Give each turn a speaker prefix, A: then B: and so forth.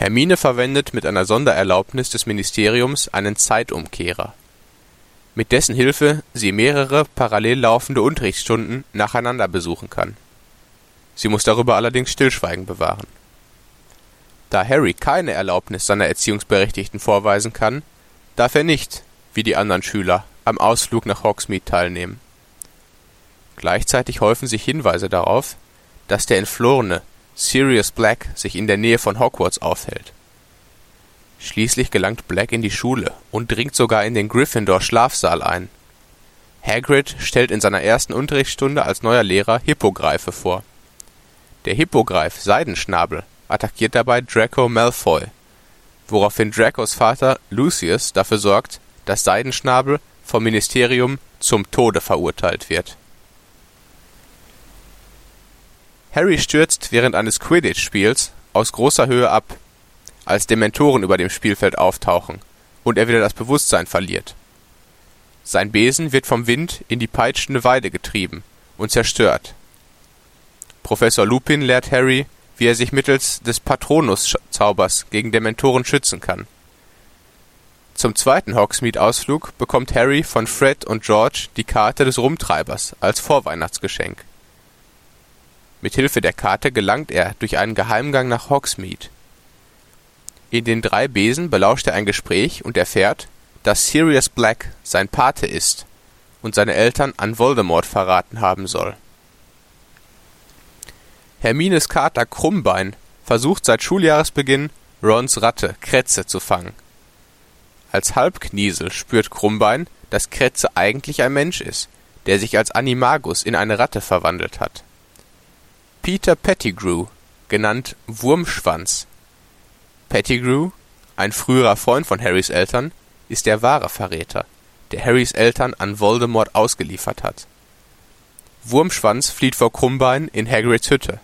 A: Hermine verwendet mit einer Sondererlaubnis des Ministeriums einen Zeitumkehrer, mit dessen Hilfe sie mehrere parallel laufende Unterrichtsstunden nacheinander besuchen kann. Sie muss darüber allerdings Stillschweigen bewahren. Da Harry keine Erlaubnis seiner Erziehungsberechtigten vorweisen kann, darf er nicht, wie die anderen Schüler, am Ausflug nach Hogsmeade teilnehmen. Gleichzeitig häufen sich Hinweise darauf, dass der entflohene Sirius Black sich in der Nähe von Hogwarts aufhält. Schließlich gelangt Black in die Schule und dringt sogar in den Gryffindor-Schlafsaal ein. Hagrid stellt in seiner ersten Unterrichtsstunde als neuer Lehrer Hippogreife vor. Der Hippogreif Seidenschnabel attackiert dabei Draco Malfoy, woraufhin Dracos Vater Lucius dafür sorgt, dass Seidenschnabel vom Ministerium zum Tode verurteilt wird. Harry stürzt während eines Quidditch-Spiels aus großer Höhe ab, als Dementoren über dem Spielfeld auftauchen und er wieder das Bewusstsein verliert. Sein Besen wird vom Wind in die peitschende Weide getrieben und zerstört. Professor Lupin lehrt Harry, wie er sich mittels des Patronus-Zaubers gegen Dementoren schützen kann. Zum zweiten Hogsmeade-Ausflug bekommt Harry von Fred und George die Karte des Rumtreibers als Vorweihnachtsgeschenk. Mit Hilfe der Karte gelangt er durch einen Geheimgang nach Hogsmeade. In den drei Besen belauscht er ein Gespräch und erfährt, dass Sirius Black sein Pate ist und seine Eltern an Voldemort verraten haben soll. Hermines Kater Krummbein versucht seit Schuljahresbeginn, Rons Ratte Kretze zu fangen. Als Halbkniesel spürt Krummbein, dass Kretze eigentlich ein Mensch ist, der sich als Animagus in eine Ratte verwandelt hat. Peter Pettigrew, genannt Wurmschwanz. Pettigrew, ein früherer Freund von Harrys Eltern, ist der wahre Verräter, der Harrys Eltern an Voldemort ausgeliefert hat. Wurmschwanz flieht vor Krummbein in Hagrids Hütte